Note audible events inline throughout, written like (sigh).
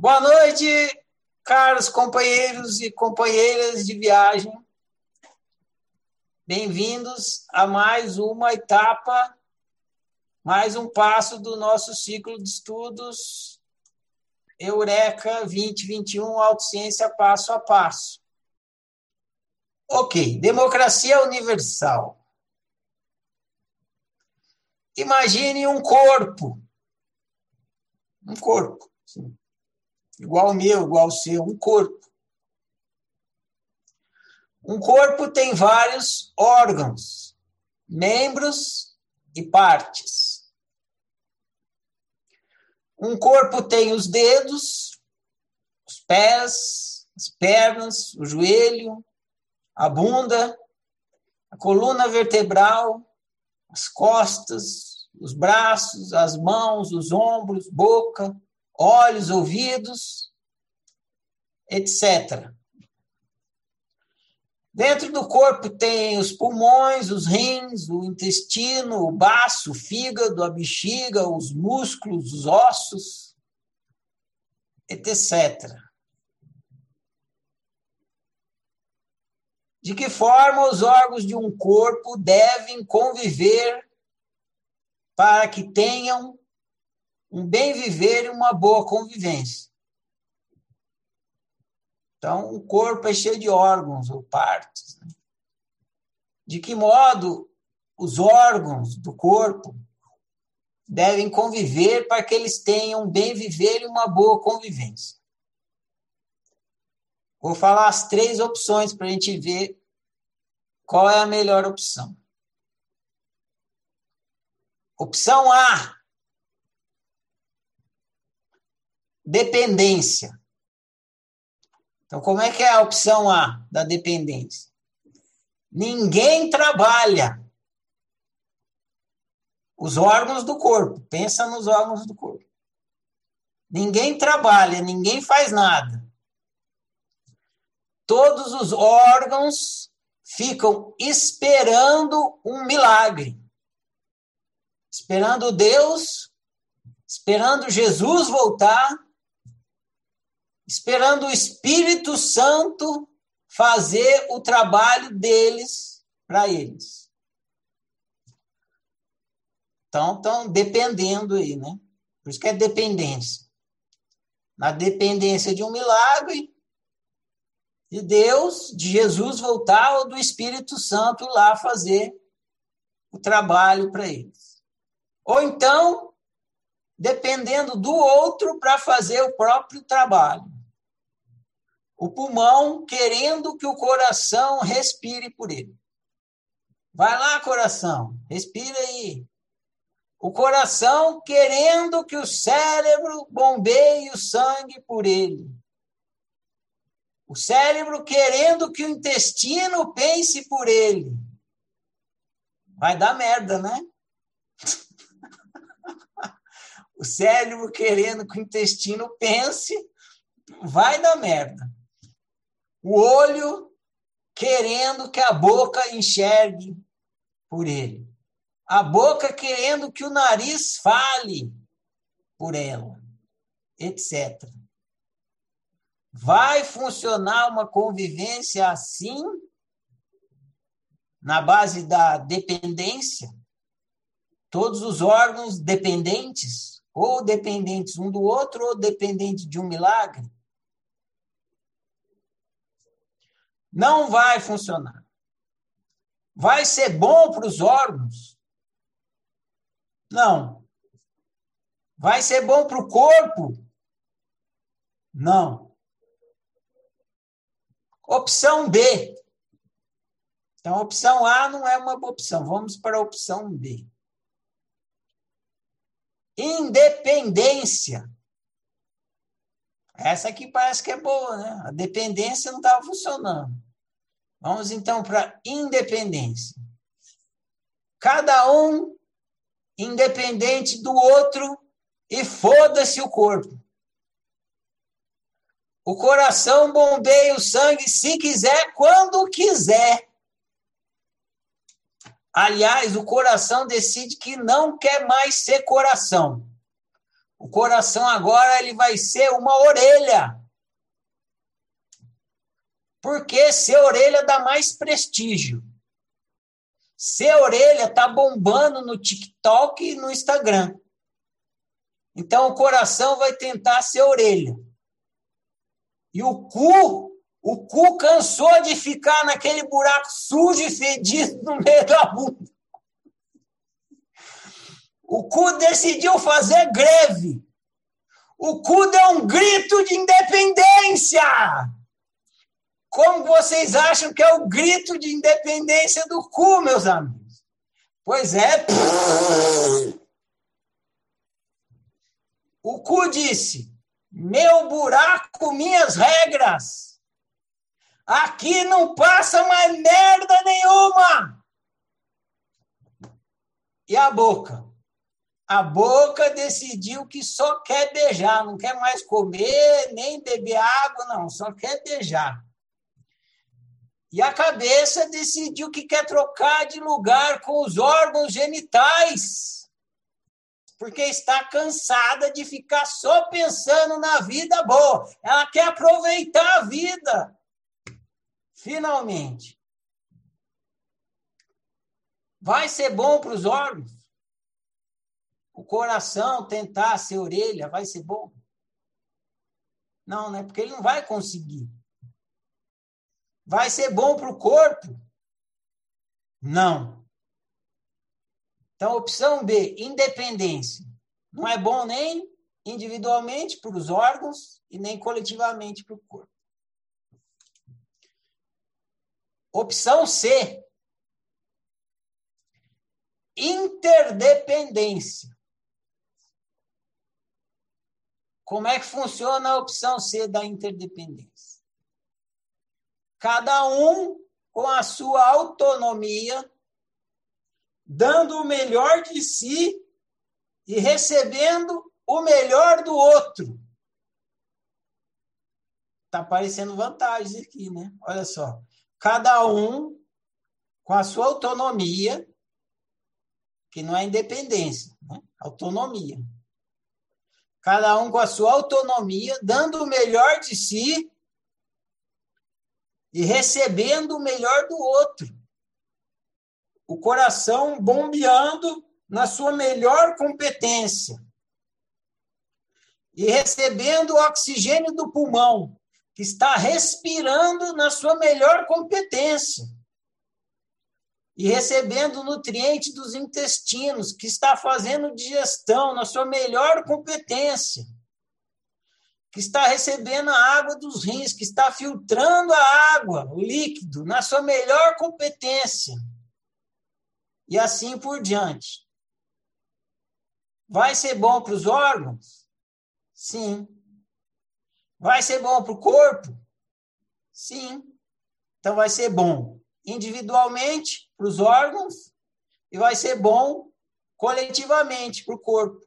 Boa noite, caros companheiros e companheiras de viagem. Bem-vindos a mais uma etapa, mais um passo do nosso ciclo de estudos Eureka 2021 Autociência Passo a Passo. Ok, democracia universal. Imagine um corpo. Um corpo. Sim igual meu, igual o seu, um corpo. Um corpo tem vários órgãos, membros e partes. Um corpo tem os dedos, os pés, as pernas, o joelho, a bunda, a coluna vertebral, as costas, os braços, as mãos, os ombros, boca, olhos, ouvidos, etc. Dentro do corpo tem os pulmões, os rins, o intestino, o baço, o fígado, a bexiga, os músculos, os ossos, etc. De que forma os órgãos de um corpo devem conviver para que tenham um bem viver e uma boa convivência. Então, o corpo é cheio de órgãos ou partes. Né? De que modo os órgãos do corpo devem conviver para que eles tenham um bem viver e uma boa convivência? Vou falar as três opções para a gente ver qual é a melhor opção. Opção A dependência. Então, como é que é a opção A da dependência? Ninguém trabalha. Os órgãos do corpo, pensa nos órgãos do corpo. Ninguém trabalha, ninguém faz nada. Todos os órgãos ficam esperando um milagre. Esperando Deus, esperando Jesus voltar esperando o Espírito Santo fazer o trabalho deles para eles. Então, estão dependendo aí, né? Por isso que é dependência. Na dependência de um milagre, de Deus, de Jesus voltar ou do Espírito Santo lá fazer o trabalho para eles. Ou então, dependendo do outro para fazer o próprio trabalho o pulmão querendo que o coração respire por ele. Vai lá, coração, respira aí. O coração querendo que o cérebro bombeie o sangue por ele. O cérebro querendo que o intestino pense por ele. Vai dar merda, né? (laughs) o cérebro querendo que o intestino pense, vai dar merda o olho querendo que a boca enxergue por ele, a boca querendo que o nariz fale por ela, etc. Vai funcionar uma convivência assim, na base da dependência? Todos os órgãos dependentes, ou dependentes um do outro, ou dependentes de um milagre? Não vai funcionar. Vai ser bom para os órgãos? Não. Vai ser bom para o corpo? Não. Opção B. Então, a opção A não é uma boa opção. Vamos para a opção B. Independência. Essa aqui parece que é boa, né? A dependência não estava funcionando. Vamos então para independência. Cada um independente do outro e foda-se o corpo. O coração bombeia o sangue se quiser, quando quiser. Aliás, o coração decide que não quer mais ser coração. O coração agora ele vai ser uma orelha. Porque ser orelha dá mais prestígio. Ser orelha tá bombando no TikTok e no Instagram. Então o coração vai tentar ser orelha. E o cu, o cu cansou de ficar naquele buraco sujo e fedido no meio da bunda. O cu decidiu fazer greve. O cu deu um grito de independência. Como vocês acham que é o grito de independência do cu, meus amigos? Pois é. O cu disse: meu buraco, minhas regras. Aqui não passa mais merda nenhuma. E a boca? A boca decidiu que só quer beijar, não quer mais comer, nem beber água, não, só quer beijar. E a cabeça decidiu que quer trocar de lugar com os órgãos genitais, porque está cansada de ficar só pensando na vida boa. Ela quer aproveitar a vida. Finalmente. Vai ser bom para os órgãos? O coração tentar ser orelha vai ser bom? Não, né? Porque ele não vai conseguir. Vai ser bom para o corpo? Não. Então, opção B, independência. Não é bom nem individualmente para os órgãos e nem coletivamente para o corpo. Opção C, interdependência. Como é que funciona a opção C da interdependência? Cada um com a sua autonomia, dando o melhor de si e recebendo o melhor do outro. Está aparecendo vantagens aqui, né? Olha só. Cada um com a sua autonomia, que não é independência, né? autonomia. Cada um com a sua autonomia, dando o melhor de si e recebendo o melhor do outro. O coração bombeando na sua melhor competência e recebendo o oxigênio do pulmão, que está respirando na sua melhor competência. E recebendo o nutriente dos intestinos, que está fazendo digestão na sua melhor competência que está recebendo a água dos rins, que está filtrando a água, o líquido, na sua melhor competência. E assim por diante. Vai ser bom para os órgãos? Sim. Vai ser bom para o corpo? Sim. Então vai ser bom individualmente para os órgãos e vai ser bom coletivamente para o corpo,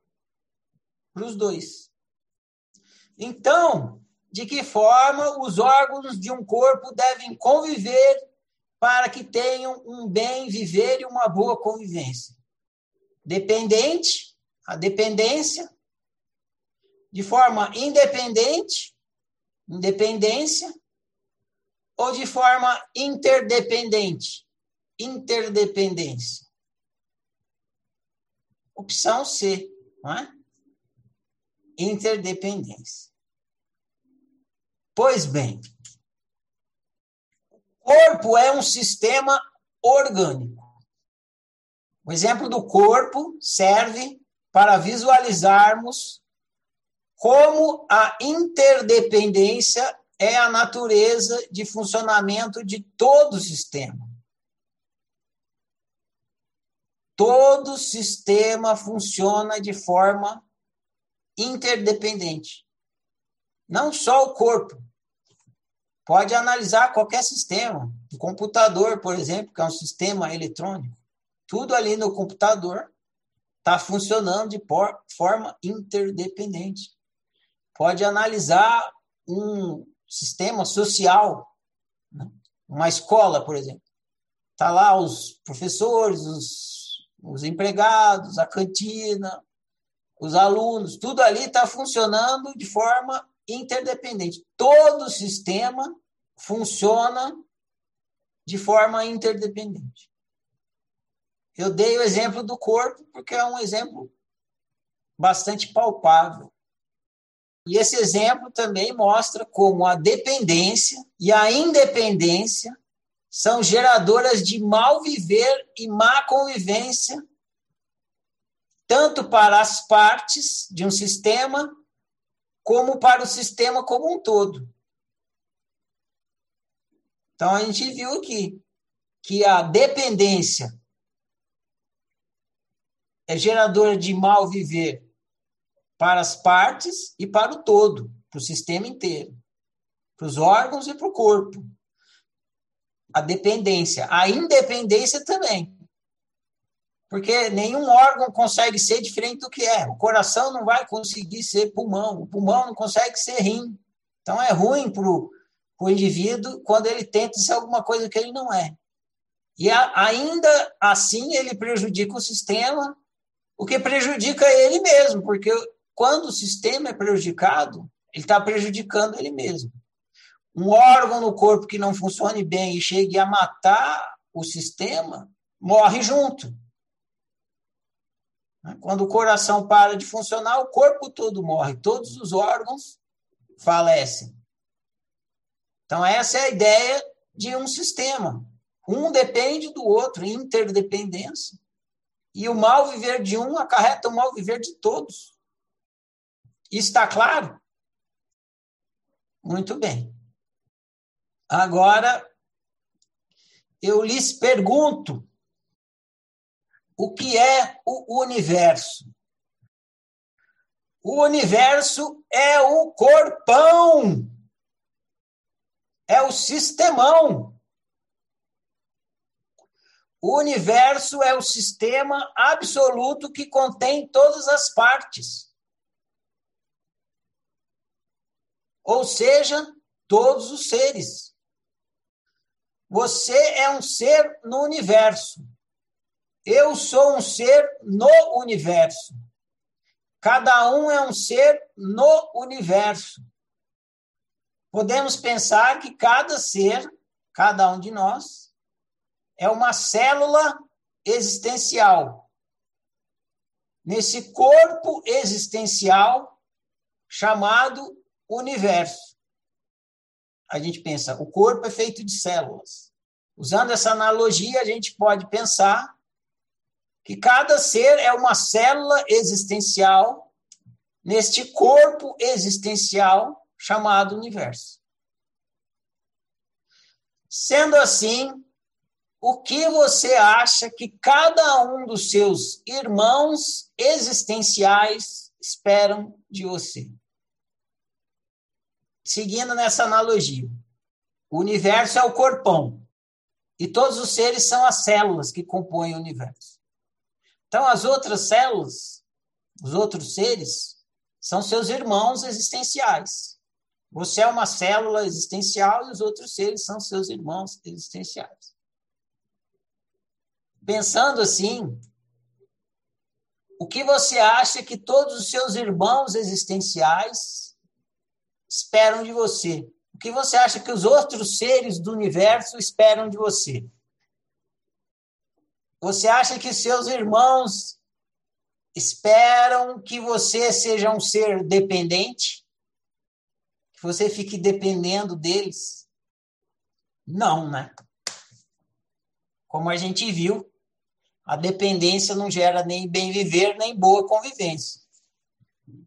para os dois. Então, de que forma os órgãos de um corpo devem conviver para que tenham um bem viver e uma boa convivência? Dependente, a dependência, de forma independente, independência, ou de forma interdependente, interdependência. Opção C, não é? Interdependência. Pois bem, o corpo é um sistema orgânico. O exemplo do corpo serve para visualizarmos como a interdependência é a natureza de funcionamento de todo o sistema. Todo sistema funciona de forma interdependente. Não só o corpo. Pode analisar qualquer sistema. O computador, por exemplo, que é um sistema eletrônico. Tudo ali no computador está funcionando de forma interdependente. Pode analisar um sistema social, né? uma escola, por exemplo. Está lá os professores, os, os empregados, a cantina, os alunos, tudo ali está funcionando de forma interdependente. Todo o sistema funciona de forma interdependente. Eu dei o exemplo do corpo porque é um exemplo bastante palpável. E esse exemplo também mostra como a dependência e a independência são geradoras de mal viver e má convivência, tanto para as partes de um sistema, como para o sistema como um todo. Então, a gente viu aqui que a dependência é geradora de mal viver para as partes e para o todo, para o sistema inteiro, para os órgãos e para o corpo. A dependência. A independência também. Porque nenhum órgão consegue ser diferente do que é. O coração não vai conseguir ser pulmão, o pulmão não consegue ser rim. Então é ruim para o indivíduo quando ele tenta ser alguma coisa que ele não é. E a, ainda assim ele prejudica o sistema, o que prejudica ele mesmo, porque quando o sistema é prejudicado, ele está prejudicando ele mesmo. Um órgão no corpo que não funcione bem e chegue a matar o sistema, morre junto. Quando o coração para de funcionar, o corpo todo morre, todos os órgãos falecem. Então, essa é a ideia de um sistema. Um depende do outro, interdependência. E o mal viver de um acarreta o mal viver de todos. Está claro? Muito bem. Agora, eu lhes pergunto: o que é o universo? O universo é o corpão, é o sistemão. O universo é o sistema absoluto que contém todas as partes. ou seja, todos os seres. Você é um ser no universo. Eu sou um ser no universo. Cada um é um ser no universo. Podemos pensar que cada ser, cada um de nós, é uma célula existencial. Nesse corpo existencial chamado universo. A gente pensa, o corpo é feito de células. Usando essa analogia, a gente pode pensar que cada ser é uma célula existencial neste corpo existencial chamado universo. Sendo assim, o que você acha que cada um dos seus irmãos existenciais esperam de você? seguindo nessa analogia, o universo é o corpão e todos os seres são as células que compõem o universo. Então, as outras células, os outros seres, são seus irmãos existenciais. Você é uma célula existencial e os outros seres são seus irmãos existenciais. Pensando assim, o que você acha que todos os seus irmãos existenciais esperam de você? O que você acha que os outros seres do universo esperam de você? Você acha que seus irmãos esperam que você seja um ser dependente? Que você fique dependendo deles? Não, né? Como a gente viu, a dependência não gera nem bem viver, nem boa convivência.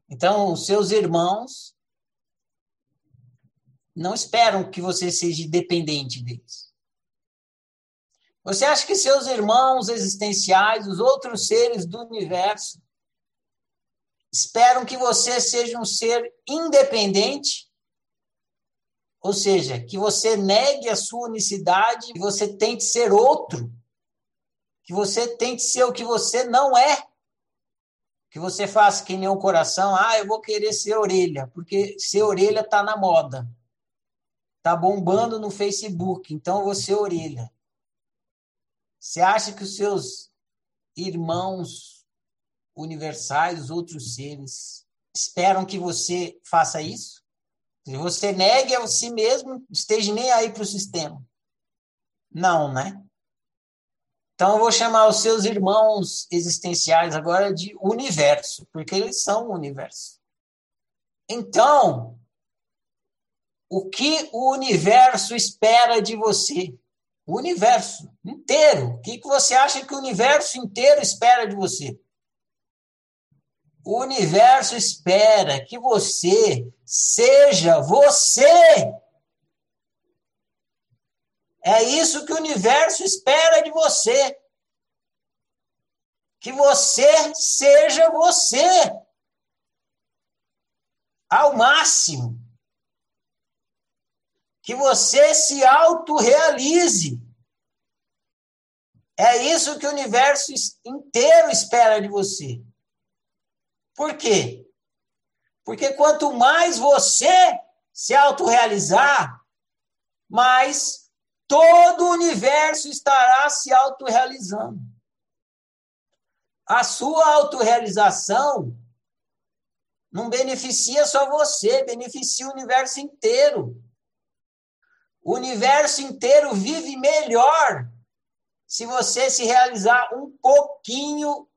Então, os seus irmãos não esperam que você seja dependente deles. Você acha que seus irmãos existenciais, os outros seres do universo, esperam que você seja um ser independente? Ou seja, que você negue a sua unicidade, que você tente ser outro, que você tente ser o que você não é. Que você faça que nem o coração, ah, eu vou querer ser orelha, porque ser orelha está na moda. Tá bombando no Facebook, então você é orelha. Você acha que os seus irmãos universais, os outros seres, esperam que você faça isso? Que você negue a si mesmo, esteja nem aí para o sistema. Não, né? Então eu vou chamar os seus irmãos existenciais agora de universo, porque eles são o universo. Então, o que o universo espera de você? O universo inteiro. O que você acha que o universo inteiro espera de você? O universo espera que você seja você. É isso que o universo espera de você. Que você seja você. Ao máximo. Que você se autorrealize. É isso que o universo inteiro espera de você. Por quê? Porque quanto mais você se autorrealizar, mais todo o universo estará se autorrealizando. A sua autorrealização não beneficia só você, beneficia o universo inteiro. O universo inteiro vive melhor se você se realizar um pouquinho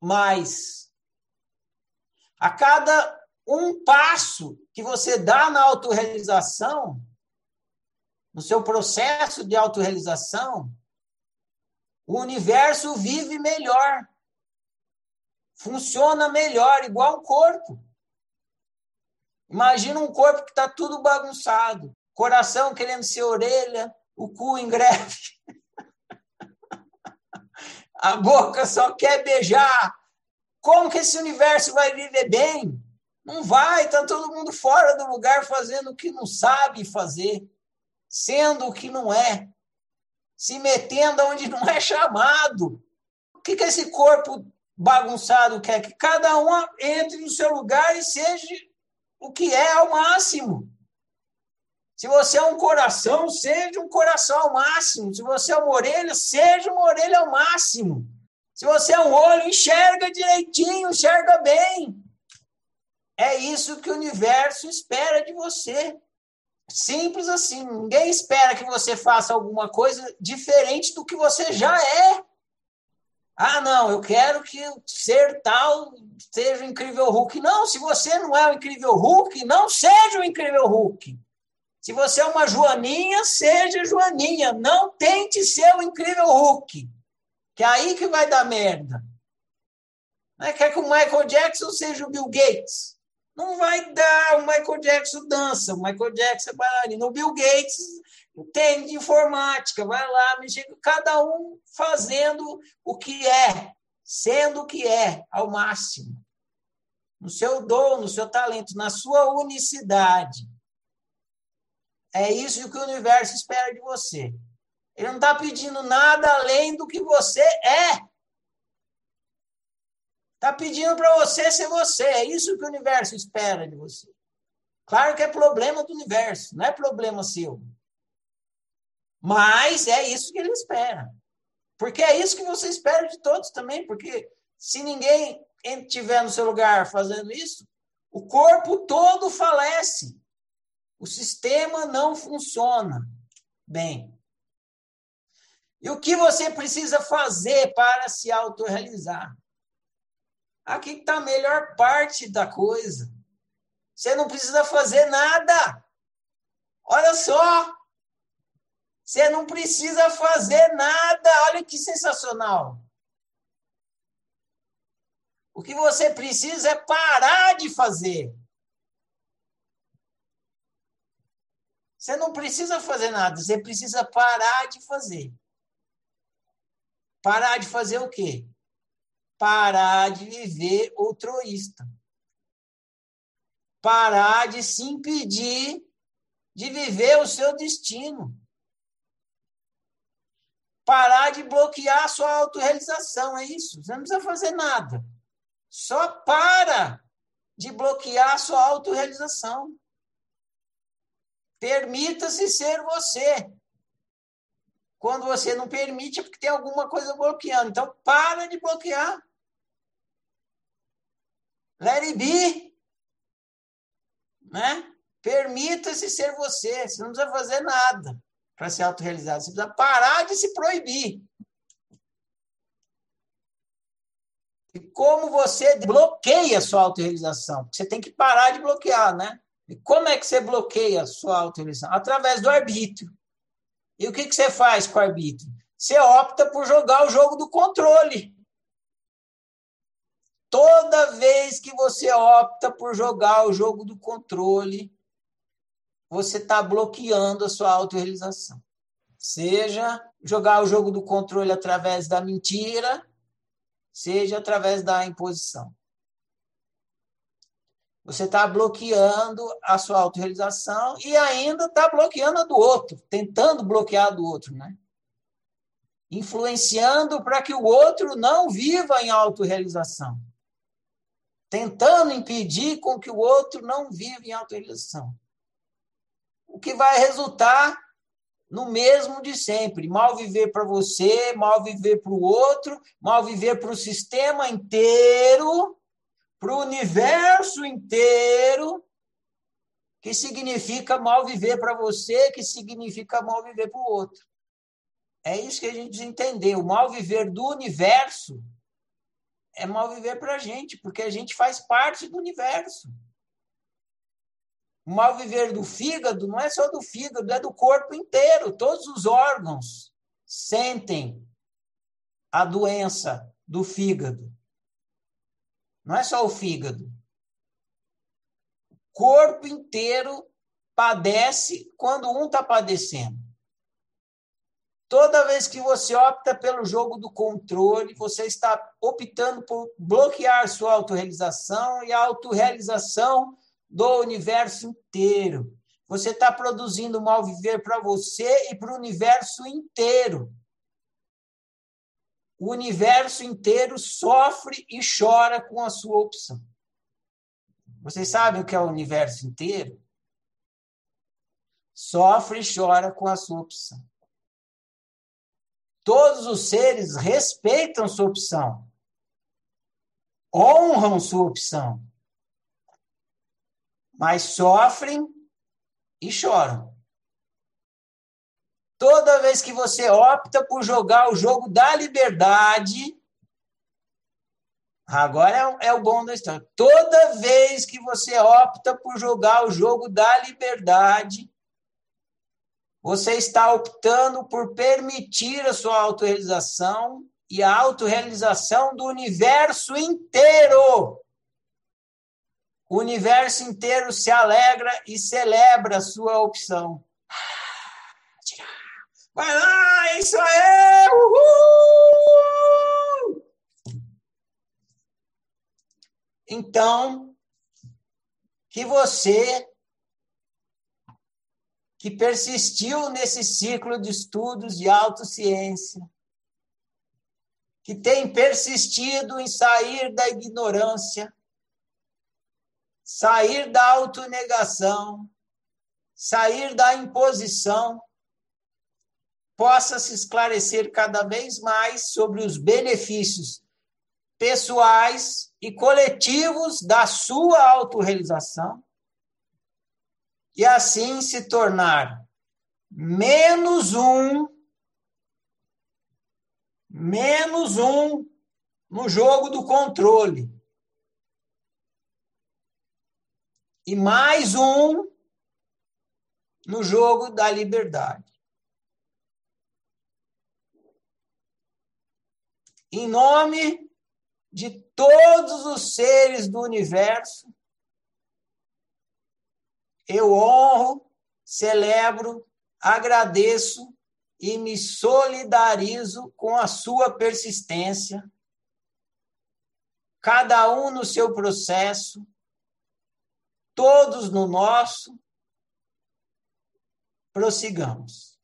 mais. A cada um passo que você dá na autorrealização, no seu processo de autorrealização, o universo vive melhor. Funciona melhor, igual um corpo. Imagina um corpo que está tudo bagunçado. Coração querendo ser orelha, o cu em greve. (laughs) A boca só quer beijar. Como que esse universo vai viver bem? Não vai, está todo mundo fora do lugar fazendo o que não sabe fazer sendo o que não é, se metendo onde não é chamado. O que, que esse corpo bagunçado quer? Que cada um entre no seu lugar e seja o que é ao máximo. Se você é um coração, seja um coração ao máximo. Se você é uma orelha, seja uma orelha ao máximo. Se você é um olho, enxerga direitinho, enxerga bem. É isso que o universo espera de você. Simples assim. Ninguém espera que você faça alguma coisa diferente do que você já é. Ah, não, eu quero que ser tal seja o incrível Hulk. Não, se você não é o incrível Hulk, não seja o incrível Hulk. Se você é uma Joaninha, seja Joaninha. Não tente ser o incrível Hulk. Que é aí que vai dar merda. Não é quer que o Michael Jackson seja o Bill Gates. Não vai dar. O Michael Jackson dança, o Michael Jackson é bailarino. O Bill Gates tem de informática, vai lá, mexer, cada um fazendo o que é, sendo o que é, ao máximo. No seu dom, no seu talento, na sua unicidade. É isso que o universo espera de você. Ele não está pedindo nada além do que você é. Está pedindo para você ser você. É isso que o universo espera de você. Claro que é problema do universo, não é problema seu. Mas é isso que ele espera. Porque é isso que você espera de todos também. Porque se ninguém estiver no seu lugar fazendo isso, o corpo todo falece. O sistema não funciona bem. E o que você precisa fazer para se autorrealizar? Aqui está a melhor parte da coisa. Você não precisa fazer nada. Olha só. Você não precisa fazer nada. Olha que sensacional. O que você precisa é parar de fazer. Você não precisa fazer nada, você precisa parar de fazer. Parar de fazer o quê? parar de viver outroísta. Parar de se impedir de viver o seu destino. Parar de bloquear a sua autorrealização, é isso. Você não precisa fazer nada. Só para de bloquear a sua autorrealização. Permita-se ser você. Quando você não permite, é porque tem alguma coisa bloqueando. Então, para de bloquear. Let it be. Né? Permita-se ser você. Você não precisa fazer nada para ser autorrealizado. Você precisa parar de se proibir. E como você bloqueia a sua autorrealização? Você tem que parar de bloquear, né? E como é que você bloqueia a sua autorrealização? Através do arbítrio. E o que, que você faz com o arbítrio? Você opta por jogar o jogo do controle. Toda vez que você opta por jogar o jogo do controle, você está bloqueando a sua autorrealização. Seja jogar o jogo do controle através da mentira, seja através da imposição. Você está bloqueando a sua autorrealização e ainda está bloqueando a do outro, tentando bloquear a do outro, né? Influenciando para que o outro não viva em autorrealização. Tentando impedir com que o outro não viva em autorrealização. O que vai resultar no mesmo de sempre. Mal viver para você, mal viver para o outro, mal viver para o sistema inteiro para o universo inteiro, que significa mal viver para você, que significa mal viver para o outro. É isso que a gente entendeu. O mal viver do universo é mal viver para a gente, porque a gente faz parte do universo. O mal viver do fígado não é só do fígado, é do corpo inteiro. Todos os órgãos sentem a doença do fígado. Não é só o fígado. O corpo inteiro padece quando um está padecendo. Toda vez que você opta pelo jogo do controle, você está optando por bloquear sua autorrealização e a autorrealização do universo inteiro. Você está produzindo mal viver para você e para o universo inteiro o universo inteiro sofre e chora com a sua opção. Vocês sabem o que é o universo inteiro? Sofre e chora com a sua opção. Todos os seres respeitam sua opção, honram sua opção, mas sofrem e choram. Toda vez que você opta por jogar o jogo da liberdade, agora é, é o bom da história. Toda vez que você opta por jogar o jogo da liberdade, você está optando por permitir a sua autorrealização e a autorrealização do universo inteiro. O universo inteiro se alegra e celebra a sua opção. Vai lá, é isso aí! Uhul! Então, que você que persistiu nesse ciclo de estudos de autociência, que tem persistido em sair da ignorância, sair da autonegação, sair da imposição, possa se esclarecer cada vez mais sobre os benefícios pessoais e coletivos da sua autorrealização e assim se tornar menos um menos um no jogo do controle e mais um no jogo da liberdade. Em nome de todos os seres do universo, eu honro, celebro, agradeço e me solidarizo com a sua persistência, cada um no seu processo, todos no nosso. Prossigamos.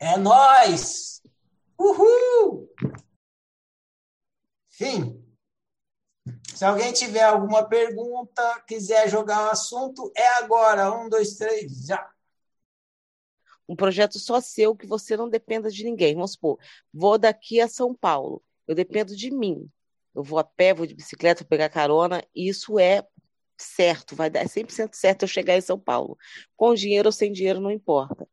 É nós. Uhul! Fim. Se alguém tiver alguma pergunta, quiser jogar o assunto, é agora. Um, dois, três, já. Um projeto só seu que você não dependa de ninguém. Vamos supor, vou daqui a São Paulo. Eu dependo de mim. eu vou a pé, vou de bicicleta, vou pegar carona, isso é certo, vai dar é 100% certo eu chegar em São Paulo. Com dinheiro ou sem dinheiro, não importa.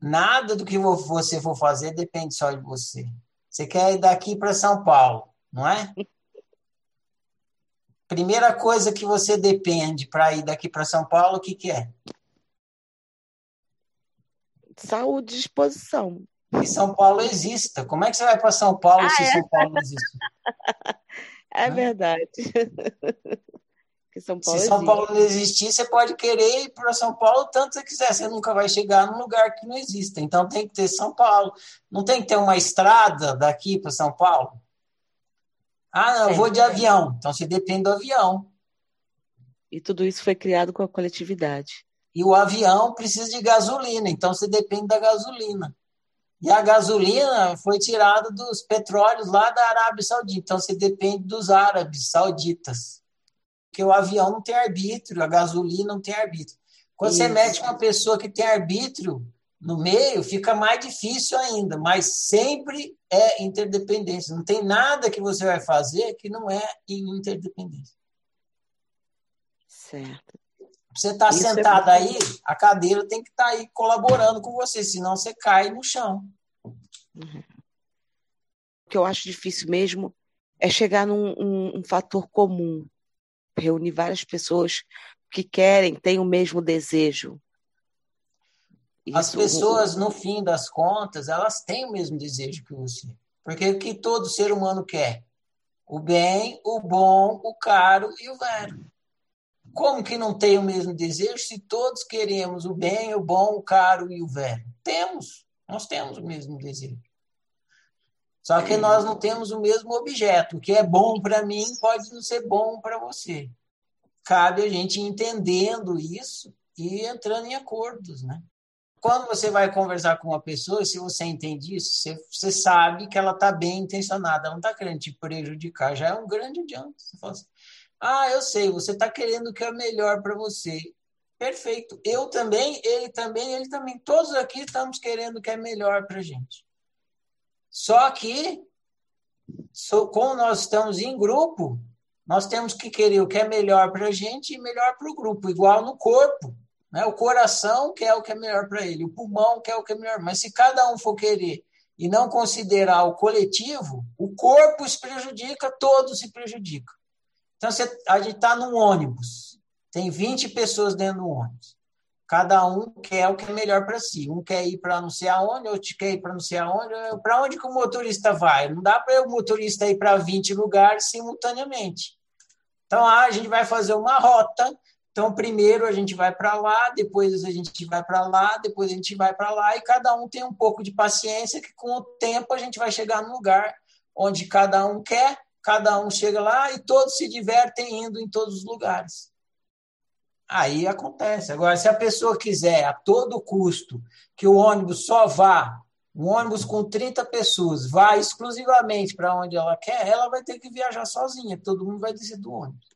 Nada do que você for fazer depende só de você. Você quer ir daqui para São Paulo, não é? Primeira coisa que você depende para ir daqui para São Paulo, o que, que é? Saúde e disposição. Que São Paulo exista. Como é que você vai para São Paulo ah, se é? São Paulo não existe? (laughs) É verdade. (laughs) São Se São Paulo não existir, você pode querer ir para São Paulo tanto você quiser, você nunca vai chegar num lugar que não exista. Então tem que ter São Paulo. Não tem que ter uma estrada daqui para São Paulo? Ah, não, eu vou de avião. Então você depende do avião. E tudo isso foi criado com a coletividade. E o avião precisa de gasolina, então você depende da gasolina. E a gasolina foi tirada dos petróleos lá da Arábia Saudita, então você depende dos árabes sauditas. Porque o avião não tem arbítrio, a gasolina não tem arbítrio. Quando Isso. você mete uma pessoa que tem arbítrio no meio, fica mais difícil ainda, mas sempre é interdependência. Não tem nada que você vai fazer que não é em interdependência. Certo. Você está é sentado é... aí, a cadeira tem que estar tá aí colaborando com você, senão você cai no chão. Uhum. O que eu acho difícil mesmo é chegar num um, um fator comum, reunir várias pessoas que querem, têm o mesmo desejo. Isso, As pessoas, no fim das contas, elas têm o mesmo desejo que você. Porque o que todo ser humano quer? O bem, o bom, o caro e o velho. Como que não tem o mesmo desejo se todos queremos o bem, o bom, o caro e o velho? Temos, nós temos o mesmo desejo. Só que nós não temos o mesmo objeto. O que é bom para mim pode não ser bom para você. Cabe a gente entendendo isso e entrando em acordos, né? Quando você vai conversar com uma pessoa, se você entende isso, você, você sabe que ela está bem intencionada, ela não está querendo te prejudicar, já é um grande adianto. Você fala assim, ah, eu sei, você está querendo o que é melhor para você. Perfeito. Eu também, ele também, ele também. Todos aqui estamos querendo o que é melhor para a gente. Só que, como nós estamos em grupo, nós temos que querer o que é melhor para a gente e melhor para o grupo, igual no corpo. Né? O coração quer o que é melhor para ele, o pulmão quer o que é melhor. Mas se cada um for querer e não considerar o coletivo, o corpo se prejudica, todos se prejudicam. Então, você, a gente está num ônibus, tem 20 pessoas dentro do ônibus. Cada um quer o que é melhor para si. Um quer ir para não sei aonde, outro quer ir para não sei aonde. Para onde que o motorista vai? Não dá para o motorista ir para 20 lugares simultaneamente. Então, ah, a gente vai fazer uma rota. Então, primeiro a gente vai para lá, depois a gente vai para lá, depois a gente vai para lá, e cada um tem um pouco de paciência, que com o tempo a gente vai chegar no lugar onde cada um quer cada um chega lá e todos se divertem indo em todos os lugares. Aí acontece. Agora, se a pessoa quiser a todo custo que o ônibus só vá, um ônibus com 30 pessoas, vá exclusivamente para onde ela quer, ela vai ter que viajar sozinha, todo mundo vai descer do ônibus.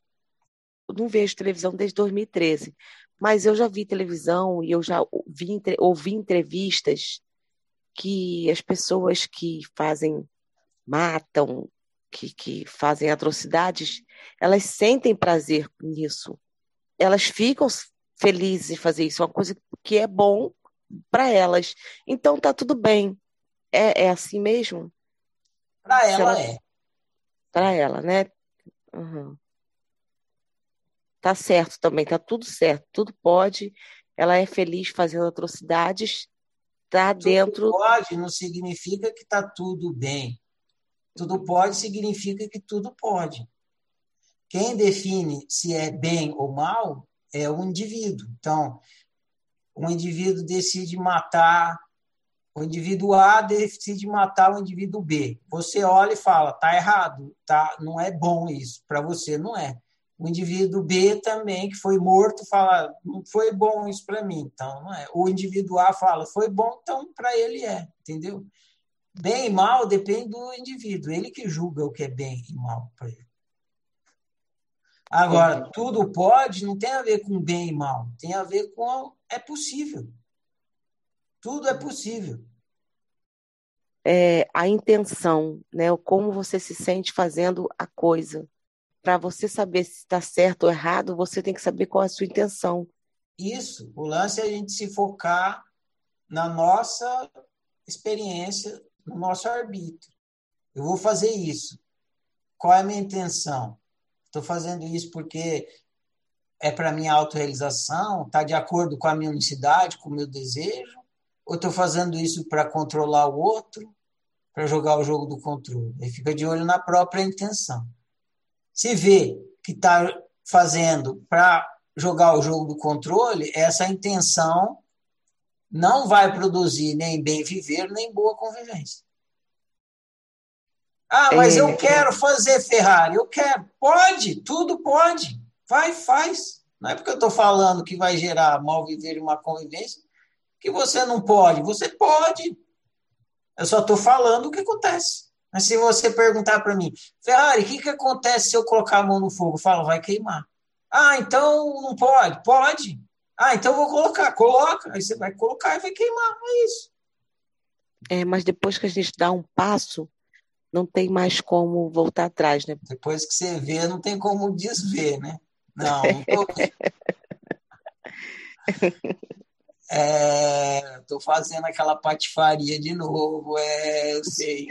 Eu não vejo televisão desde 2013, mas eu já vi televisão e eu já vi, ouvi entrevistas que as pessoas que fazem, matam, que, que fazem atrocidades, elas sentem prazer nisso. Elas ficam felizes em fazer isso, é uma coisa que é bom para elas. Então tá tudo bem. É, é assim mesmo? Para ela, ela, é. Para ela, né? Uhum. Tá certo também, tá tudo certo, tudo pode. Ela é feliz fazendo atrocidades, tá tudo dentro. Pode, não significa que tá tudo bem. Tudo pode significa que tudo pode. Quem define se é bem ou mal é o indivíduo. Então, o indivíduo decide matar, o indivíduo A decide matar o indivíduo B. Você olha e fala, tá errado, tá, não é bom isso, para você não é. O indivíduo B também, que foi morto, fala, não foi bom isso para mim, então não é. O indivíduo A fala, foi bom, então para ele é, entendeu? Bem e mal depende do indivíduo, ele que julga o que é bem e mal para ele. Agora, tudo pode não tem a ver com bem e mal, tem a ver com é possível. Tudo é possível. é, a intenção, né? Como você se sente fazendo a coisa. Para você saber se está certo ou errado, você tem que saber qual é a sua intenção. Isso. O lance é a gente se focar na nossa experiência, no nosso arbítrio. Eu vou fazer isso. Qual é a minha intenção? Estou fazendo isso porque é para minha autorrealização? Está de acordo com a minha unicidade, com o meu desejo? Ou estou fazendo isso para controlar o outro, para jogar o jogo do controle? Ele fica de olho na própria intenção. Se vê que está fazendo para jogar o jogo do controle, essa intenção não vai produzir nem bem viver, nem boa convivência. Ah, mas é... eu quero fazer Ferrari. Eu quero. Pode, tudo pode. Vai, faz. Não é porque eu estou falando que vai gerar mal viver e uma convivência que você não pode. Você pode. Eu só estou falando o que acontece. Mas se você perguntar para mim, Ferrari, o que, que acontece se eu colocar a mão no fogo? Eu falo, vai queimar. Ah, então não pode? Pode. Ah, então vou colocar. Coloca. Aí você vai colocar e vai queimar. É isso. É, mas depois que a gente dá um passo, não tem mais como voltar atrás, né? Depois que você vê, não tem como desver, né? Não, não tô... (laughs) É, tô fazendo aquela patifaria de novo, é, eu sei.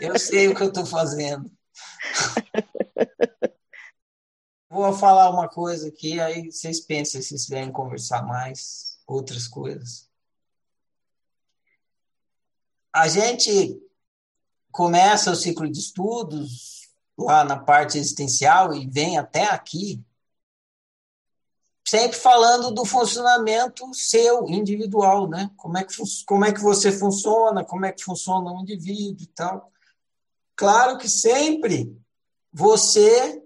Eu sei o que eu tô fazendo. (laughs) Vou falar uma coisa aqui, aí vocês pensem se vocês querem conversar mais, outras coisas. A gente começa o ciclo de estudos lá na parte existencial e vem até aqui sempre falando do funcionamento seu, individual, né? Como é que, como é que você funciona, como é que funciona o indivíduo e tal. Claro que sempre você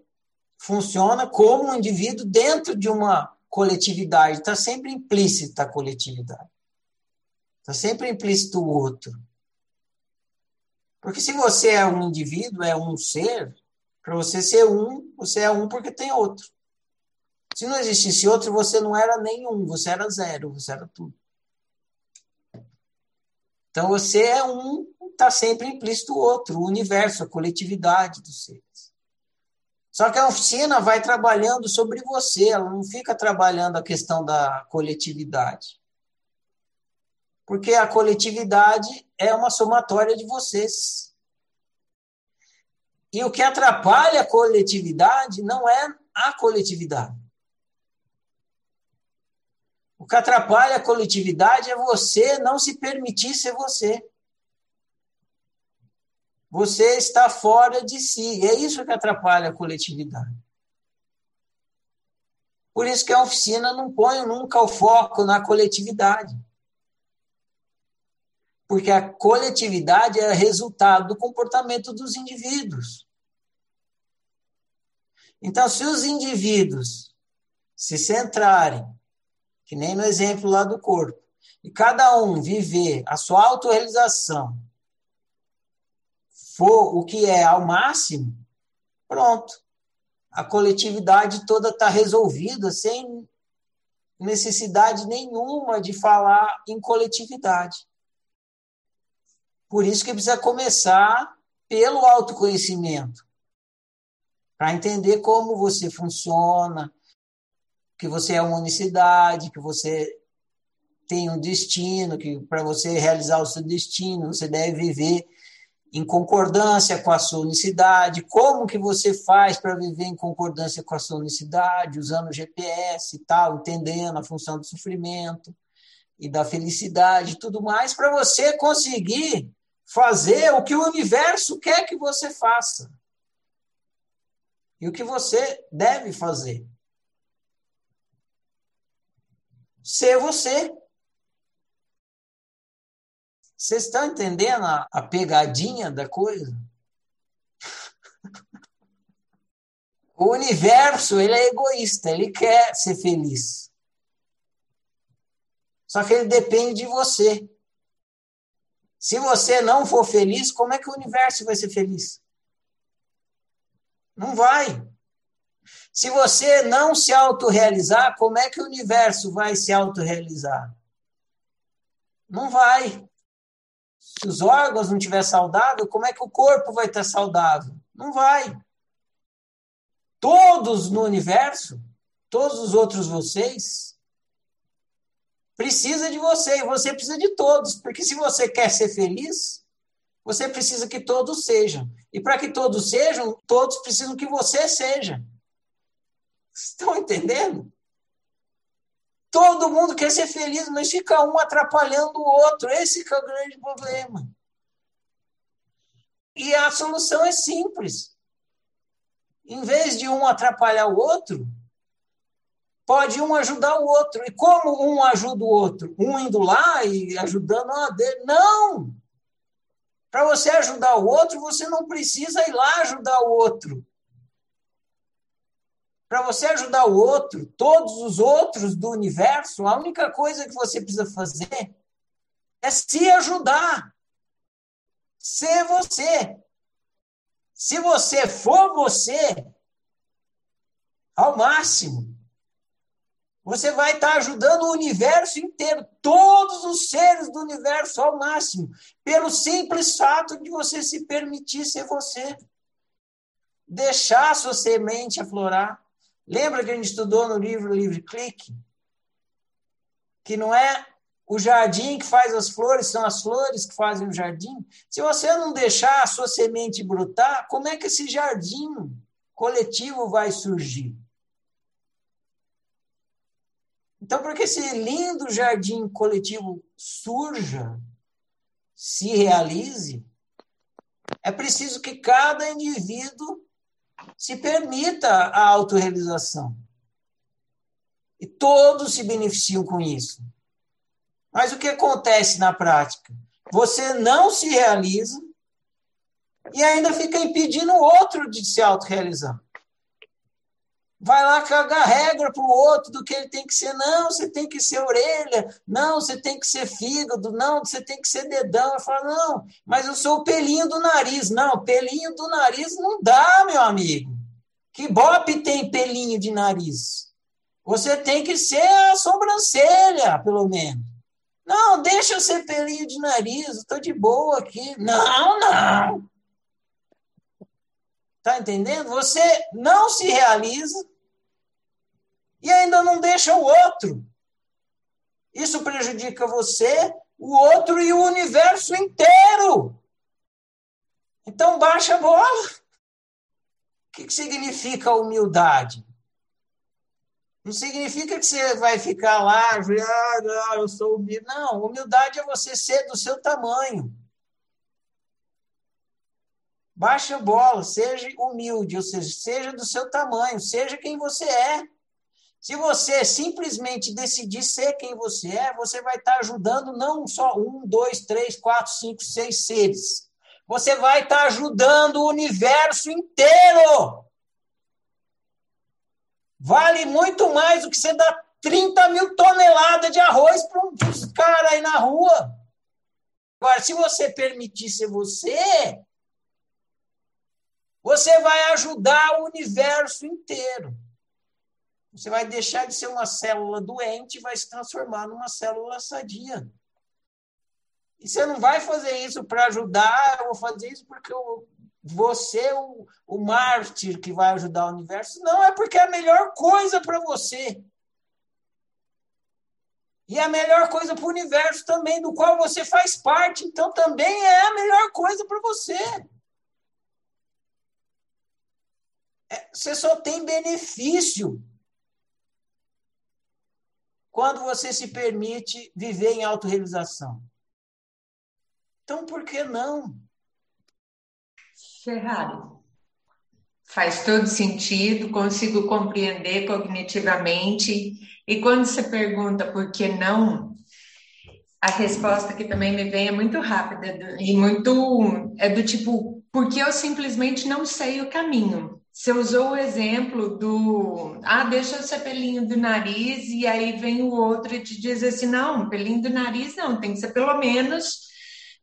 funciona como um indivíduo dentro de uma coletividade, está sempre implícita a coletividade. Está sempre implícito o outro. Porque se você é um indivíduo, é um ser, para você ser um, você é um porque tem outro. Se não existisse outro, você não era nenhum, você era zero, você era tudo. Então você é um, está sempre implícito o outro, o universo, a coletividade dos seres. Só que a oficina vai trabalhando sobre você, ela não fica trabalhando a questão da coletividade. Porque a coletividade é uma somatória de vocês. E o que atrapalha a coletividade não é a coletividade. O que atrapalha a coletividade é você não se permitir ser você. Você está fora de si. É isso que atrapalha a coletividade. Por isso que a oficina não põe nunca o foco na coletividade. Porque a coletividade é resultado do comportamento dos indivíduos. Então, se os indivíduos se centrarem que nem no exemplo lá do corpo, e cada um viver a sua autorrealização for o que é ao máximo, pronto. A coletividade toda está resolvida sem necessidade nenhuma de falar em coletividade. Por isso que precisa começar pelo autoconhecimento, para entender como você funciona, que você é uma unicidade, que você tem um destino, que para você realizar o seu destino, você deve viver em concordância com a sua unicidade. Como que você faz para viver em concordância com a sua unicidade, usando o GPS e tal, entendendo a função do sofrimento e da felicidade, tudo mais, para você conseguir fazer o que o universo quer que você faça. E o que você deve fazer. ser você. Vocês estão entendendo a, a pegadinha da coisa? (laughs) O universo, ele é egoísta, ele quer ser feliz. Só que ele depende de você. Se você não for feliz, como é que o universo vai ser feliz? Não vai. Se você não se autorrealizar, como é que o universo vai se autorrealizar? Não vai. Se os órgãos não estiver saudável, como é que o corpo vai estar saudável? Não vai. Todos no universo, todos os outros vocês, precisa de você e você precisa de todos, porque se você quer ser feliz, você precisa que todos sejam. E para que todos sejam, todos precisam que você seja. Estão entendendo? Todo mundo quer ser feliz, mas fica um atrapalhando o outro. Esse é o grande problema. E a solução é simples. Em vez de um atrapalhar o outro, pode um ajudar o outro. E como um ajuda o outro? Um indo lá e ajudando a dele? Não! Para você ajudar o outro, você não precisa ir lá ajudar o outro para você ajudar o outro, todos os outros do universo, a única coisa que você precisa fazer é se ajudar. Ser você. Se você for você, ao máximo, você vai estar ajudando o universo inteiro, todos os seres do universo ao máximo, pelo simples fato de você se permitir ser você. Deixar sua semente aflorar. Lembra que a gente estudou no livro Livre Clique? Que não é o jardim que faz as flores, são as flores que fazem o jardim. Se você não deixar a sua semente brotar, como é que esse jardim coletivo vai surgir? Então, para que esse lindo jardim coletivo surja, se realize, é preciso que cada indivíduo se permita a autorrealização. E todos se beneficiam com isso. Mas o que acontece na prática? Você não se realiza e ainda fica impedindo o outro de se autorrealizar vai lá cagar regra para o outro do que ele tem que ser. Não, você tem que ser orelha. Não, você tem que ser fígado. Não, você tem que ser dedão. Eu falo, não, mas eu sou o pelinho do nariz. Não, pelinho do nariz não dá, meu amigo. Que bope tem pelinho de nariz? Você tem que ser a sobrancelha, pelo menos. Não, deixa eu ser pelinho de nariz, estou de boa aqui. Não, não. Tá entendendo? Você não se realiza e ainda não deixa o outro. Isso prejudica você, o outro e o universo inteiro. Então, baixa a bola. O que, significa humildade? Não significa que você vai ficar lá, ah, eu sou humilde. Não, humildade é você ser do seu tamanho. Baixa a bola, seja humilde, ou seja, seja do seu tamanho, seja quem você é. Se você simplesmente decidir ser quem você é, você vai estar ajudando não só um, dois, três, quatro, cinco, seis seres. Você vai estar ajudando o universo inteiro. Vale muito mais do que você dar 30 mil toneladas de arroz para os caras aí na rua. Agora, se você permitir ser você, você vai ajudar o universo inteiro. Você vai deixar de ser uma célula doente e vai se transformar numa célula sadia. E você não vai fazer isso para ajudar, eu vou fazer isso porque eu, você, o, o mártir que vai ajudar o universo. Não, é porque é a melhor coisa para você. E é a melhor coisa para o universo também, do qual você faz parte. Então também é a melhor coisa para você. É, você só tem benefício quando você se permite viver em autorrealização. Então, por que não? Ferrari, faz todo sentido, consigo compreender cognitivamente. E quando você pergunta por que não, a resposta que também me vem é muito rápida e muito é do tipo porque eu simplesmente não sei o caminho. Você usou o exemplo do, ah, deixa o seu pelinho do nariz, e aí vem o outro e te diz assim: não, pelinho do nariz não, tem que ser pelo menos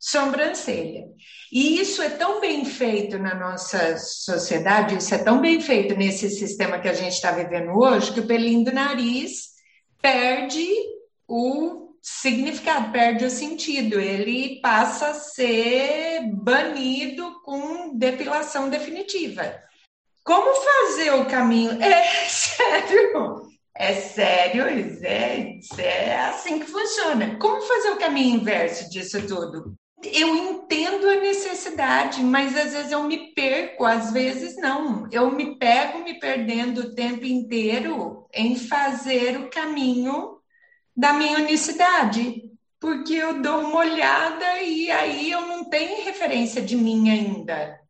sobrancelha. E isso é tão bem feito na nossa sociedade, isso é tão bem feito nesse sistema que a gente está vivendo hoje, que o pelinho do nariz perde o significado, perde o sentido. Ele passa a ser banido com depilação definitiva. Como fazer o caminho? É sério, é sério, é, é assim que funciona. Como fazer o caminho inverso disso tudo? Eu entendo a necessidade, mas às vezes eu me perco, às vezes não. Eu me pego me perdendo o tempo inteiro em fazer o caminho da minha unicidade, porque eu dou uma olhada e aí eu não tenho referência de mim ainda.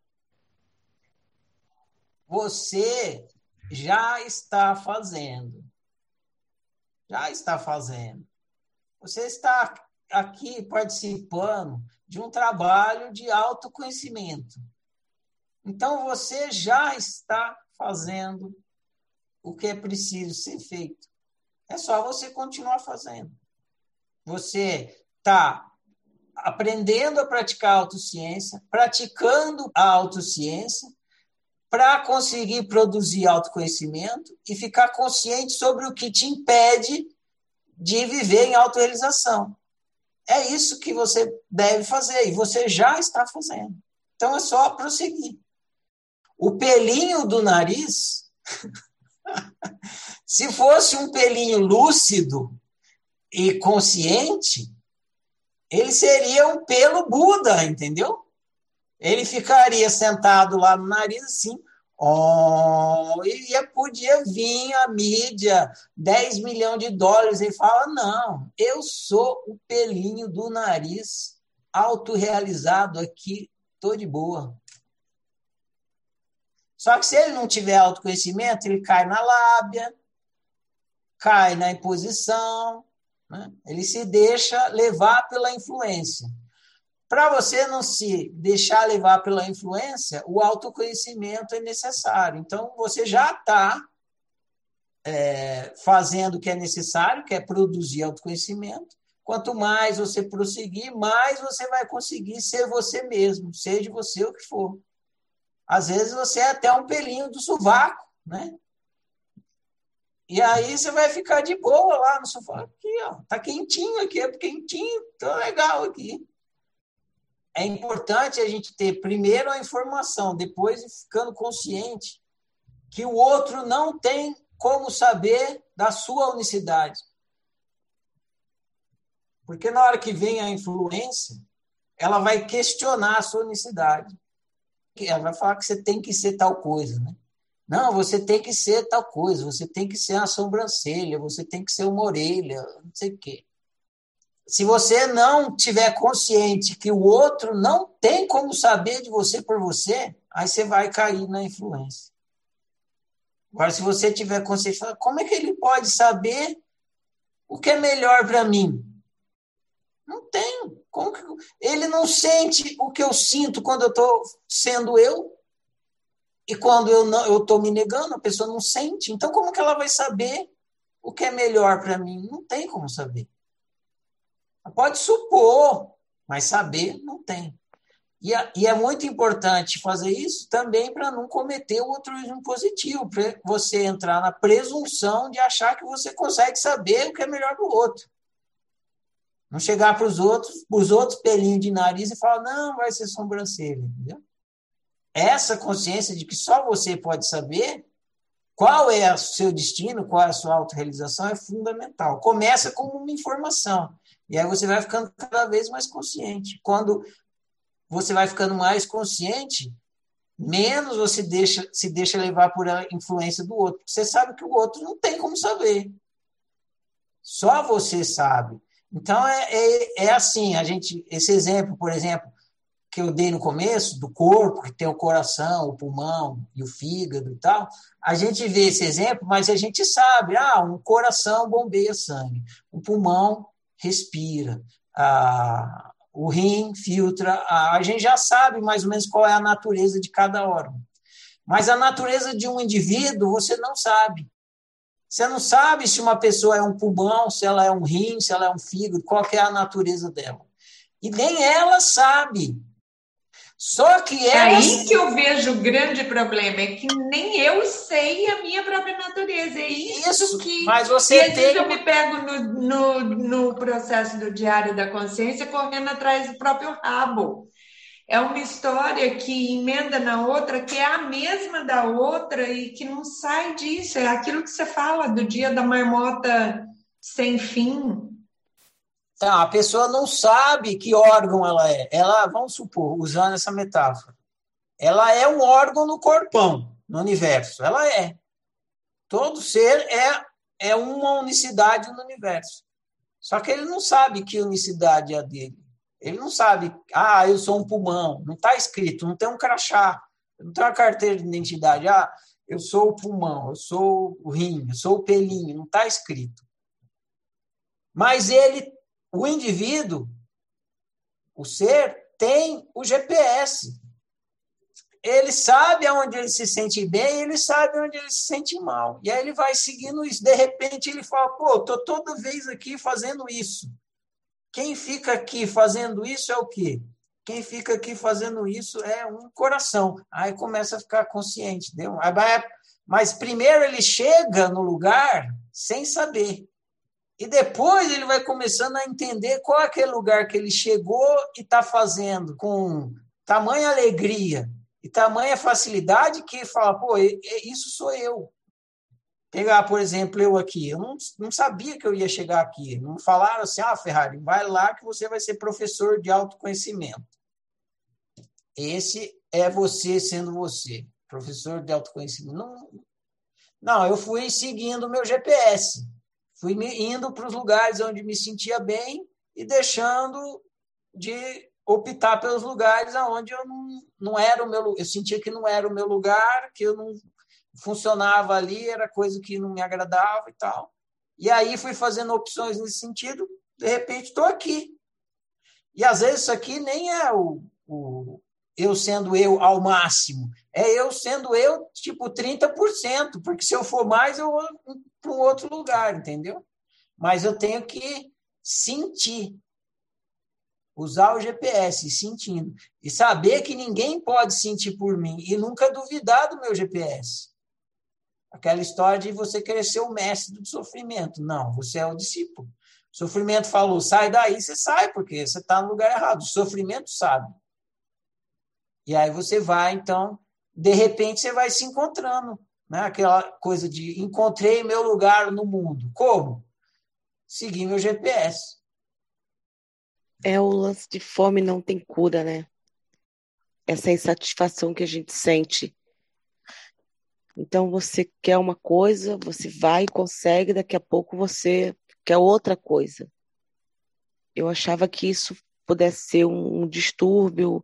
Você já está fazendo. Já está fazendo. Você está aqui participando de um trabalho de autoconhecimento. Então, você já está fazendo o que é preciso ser feito. É só você continuar fazendo. Você está aprendendo a praticar a autociência, praticando a autociência, para conseguir produzir autoconhecimento e ficar consciente sobre o que te impede de viver em autorrealização. É isso que você deve fazer e você já está fazendo. Então é só prosseguir. O pelinho do nariz (laughs) Se fosse um pelinho lúcido e consciente, ele seria um pelo Buda, entendeu? Ele ficaria sentado lá no nariz assim, oh, e podia vir a mídia, 10 milhões de dólares, e fala, não, eu sou o pelinho do nariz autorrealizado aqui, tô de boa. Só que se ele não tiver autoconhecimento, ele cai na lábia, cai na imposição, né? ele se deixa levar pela influência. Para você não se deixar levar pela influência, o autoconhecimento é necessário. Então, você já está é, fazendo o que é necessário, que é produzir autoconhecimento. Quanto mais você prosseguir, mais você vai conseguir ser você mesmo, seja você o que for. Às vezes você é até um pelinho do sovaco, né? E aí você vai ficar de boa lá no sofá. Aqui, ó. Tá quentinho aqui, é quentinho, tá legal aqui. É importante a gente ter primeiro a informação, depois ficando consciente que o outro não tem como saber da sua unicidade. Porque na hora que vem a influência, ela vai questionar a sua unicidade. Ela vai falar que você tem que ser tal coisa, né? Não, você tem que ser tal coisa, você tem que ser uma sobrancelha, você tem que ser uma orelha, não sei o quê. Se você não tiver consciente que o outro não tem como saber de você por você, aí você vai cair na influência. Agora, se você tiver consciência, como é que ele pode saber o que é melhor para mim? Não tem. Como que... Ele não sente o que eu sinto quando eu estou sendo eu. E quando eu não eu estou me negando, a pessoa não sente. Então, como que ela vai saber o que é melhor para mim? Não tem como saber. Pode supor, mas saber não tem. E, e é muito importante fazer isso também para não cometer o altruísmo positivo, para você entrar na presunção de achar que você consegue saber o que é melhor para o outro. Não chegar para os outros, os outros pelinhos de nariz e falar, não, vai ser sobrancelha, entendeu? essa consciência de que só você pode saber qual é o seu destino, qual é a sua autorrealização, é fundamental. Começa como uma informação. E aí você vai ficando cada vez mais consciente. Quando você vai ficando mais consciente, menos você deixa, se deixa levar por a influência do outro. Você sabe que o outro não tem como saber. Só você sabe. Então é, é, é assim, a gente, esse exemplo, por exemplo, que eu dei no começo, do corpo, que tem o coração, o pulmão e o fígado e tal, a gente vê esse exemplo, mas a gente sabe, ah, um coração bombeia sangue, o pulmão respira, o rim filtra, ah, a gente já sabe mais ou menos qual é a natureza de cada órgão. Mas a natureza de um indivíduo você não sabe. Você não sabe se uma pessoa é um pulmão, se ela é um rim, se ela é um fígado, qual é a natureza dela. E nem ela sabe Só que é aí que eu vejo o grande problema, é que nem eu sei a minha própria natureza. É isso, isso que. Mas você e tem. eu me pego no, no, no processo do diário da consciência correndo atrás do próprio rabo. É uma história que emenda na outra, que é a mesma da outra e que não sai disso. É aquilo que você fala do dia da marmota sem fim. Então, a pessoa não sabe que órgão ela é. Ela, vamos supor, usando essa metáfora, ela é um órgão no corpão, no universo. Ela é. Todo ser é, é uma unicidade no universo. Só que ele não sabe que unicidade é a dele. Ele não sabe, ah, eu sou um pulmão. Não está escrito, não tem um crachá, não tem uma carteira de identidade. Ah, eu sou o pulmão, eu sou o rim, eu sou o pelinho. Não está escrito. Mas ele o indivíduo, o ser, tem o GPS. Ele sabe aonde ele se sente bem, ele sabe onde ele se sente mal. E aí ele vai seguindo isso. De repente ele fala: pô, tô toda vez aqui fazendo isso. Quem fica aqui fazendo isso é o quê? Quem fica aqui fazendo isso é um coração. Aí começa a ficar consciente? Mas primeiro ele chega no lugar sem saber. E depois ele vai começando a entender qual é aquele lugar que ele chegou e está fazendo com tamanha alegria e tamanha facilidade que fala, pô, isso sou eu. Pegar, por exemplo, eu aqui, eu não, não sabia que eu ia chegar aqui. Não falaram assim, ah, Ferrari, vai lá que você vai ser professor de autoconhecimento. Esse é você sendo você, professor de autoconhecimento. Não, não eu fui seguindo o meu GPS. Fui indo para os lugares onde me sentia bem e deixando de optar pelos lugares onde eu não, não era o meu eu sentia que não era o meu lugar, que eu não funcionava ali, era coisa que não me agradava e tal. E aí fui fazendo opções nesse sentido, de repente estou aqui. E às vezes isso aqui nem é o, o eu sendo eu ao máximo, é eu sendo eu tipo 30%, porque se eu for mais eu vou para um outro lugar, entendeu? Mas eu tenho que sentir, usar o GPS, sentindo, e saber que ninguém pode sentir por mim e nunca duvidar do meu GPS. Aquela história de você querer ser o mestre do sofrimento. Não, você é o discípulo. O sofrimento falou, sai daí, você sai, porque você está no lugar errado. O sofrimento sabe. E aí você vai, então, de repente você vai se encontrando né? Aquela coisa de encontrei meu lugar no mundo. Como? Seguir meu GPS. É o lance de fome não tem cura, né? Essa insatisfação que a gente sente. Então você quer uma coisa, você vai e consegue, daqui a pouco você quer outra coisa. Eu achava que isso pudesse ser um distúrbio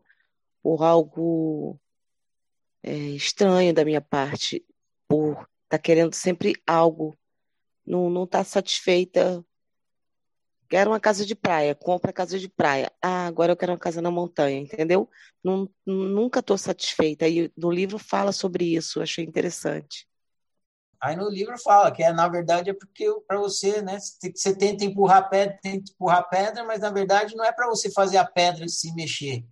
ou algo é, estranho da minha parte por tá querendo sempre algo, não, não tá satisfeita. Quero uma casa de praia, compra casa de praia. Ah, agora eu quero uma casa na montanha, entendeu? Nunca estou satisfeita. E no livro fala sobre isso, achei interessante. Aí no livro fala que é, na verdade é porque para você, né, você tenta empurrar pedra, tenta empurrar pedra, mas na verdade não é para você fazer a pedra se mexer,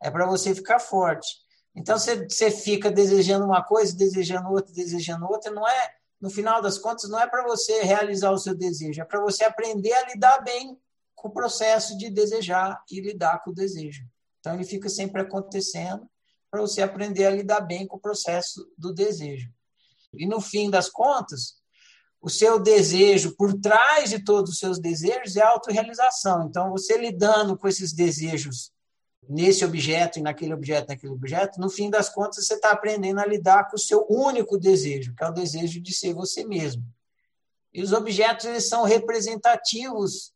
é para você ficar forte. Então você, fica desejando uma coisa, desejando outra, desejando outra, não é, no final das contas, não é para você realizar o seu desejo, é para você aprender a lidar bem com o processo de desejar e lidar com o desejo. Então ele fica sempre acontecendo para você aprender a lidar bem com o processo do desejo. E no fim das contas, o seu desejo, por trás de todos os seus desejos, é a autorrealização. Então, você lidando com esses desejos nesse objeto e naquele objeto, naquele objeto, no fim das contas você está aprendendo a lidar com o seu único desejo, que é o desejo de ser você mesmo. E os objetos eles são representativos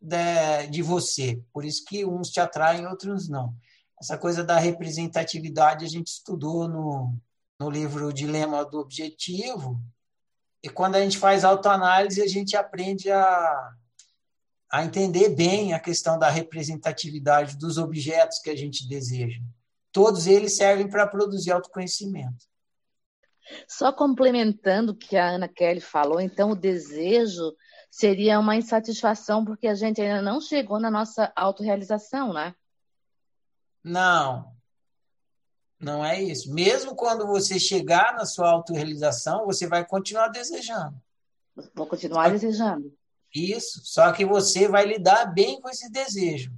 de, de você, por isso que uns te atraem, outros não. Essa coisa da representatividade a gente estudou no, no livro Dilema do Objetivo, e quando a gente faz autoanálise, a gente aprende a a entender bem a questão da representatividade dos objetos que a gente deseja. Todos eles servem para produzir autoconhecimento. Só complementando o que a Ana Kelly falou, então o desejo seria uma insatisfação porque a gente ainda não chegou na nossa autorrealização, né? Não. Não é isso. Mesmo quando você chegar na sua autorrealização, você vai continuar desejando. Vou continuar desejando. Isso. Só que você vai lidar bem com esse desejo.